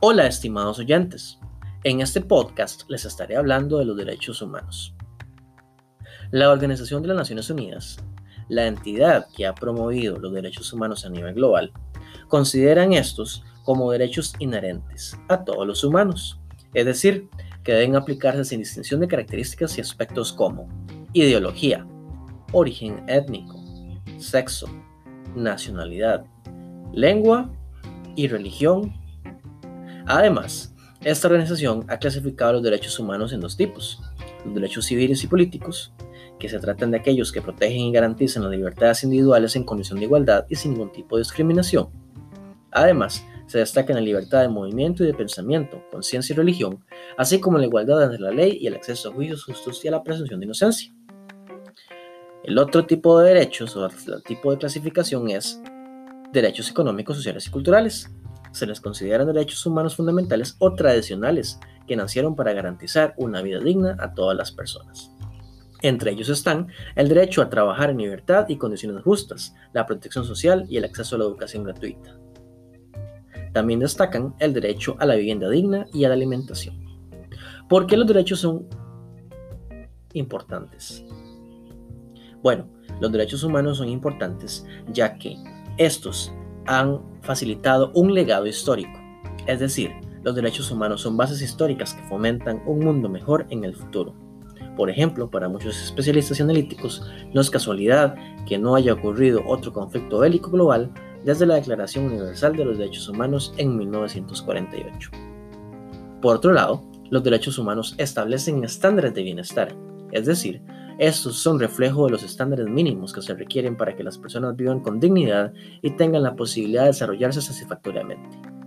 Hola estimados oyentes, en este podcast les estaré hablando de los derechos humanos. La Organización de las Naciones Unidas, la entidad que ha promovido los derechos humanos a nivel global, consideran estos como derechos inherentes a todos los humanos, es decir, que deben aplicarse sin distinción de características y aspectos como ideología, origen étnico, sexo, nacionalidad, lengua y religión Además, esta organización ha clasificado los derechos humanos en dos tipos, los derechos civiles y políticos, que se tratan de aquellos que protegen y garantizan las libertades individuales en condición de igualdad y sin ningún tipo de discriminación. Además, se destaca la libertad de movimiento y de pensamiento, conciencia y religión, así como la igualdad entre la ley y el acceso a juicios justos y a la presunción de inocencia. El otro tipo de derechos o el tipo de clasificación es derechos económicos, sociales y culturales, se les consideran derechos humanos fundamentales o tradicionales que nacieron para garantizar una vida digna a todas las personas. Entre ellos están el derecho a trabajar en libertad y condiciones justas, la protección social y el acceso a la educación gratuita. También destacan el derecho a la vivienda digna y a la alimentación. ¿Por qué los derechos son importantes? Bueno, los derechos humanos son importantes ya que estos han facilitado un legado histórico, es decir, los derechos humanos son bases históricas que fomentan un mundo mejor en el futuro. Por ejemplo, para muchos especialistas y analíticos, no es casualidad que no haya ocurrido otro conflicto bélico global desde la Declaración Universal de los Derechos Humanos en 1948. Por otro lado, los derechos humanos establecen estándares de bienestar, es decir, estos son reflejo de los estándares mínimos que se requieren para que las personas vivan con dignidad y tengan la posibilidad de desarrollarse satisfactoriamente.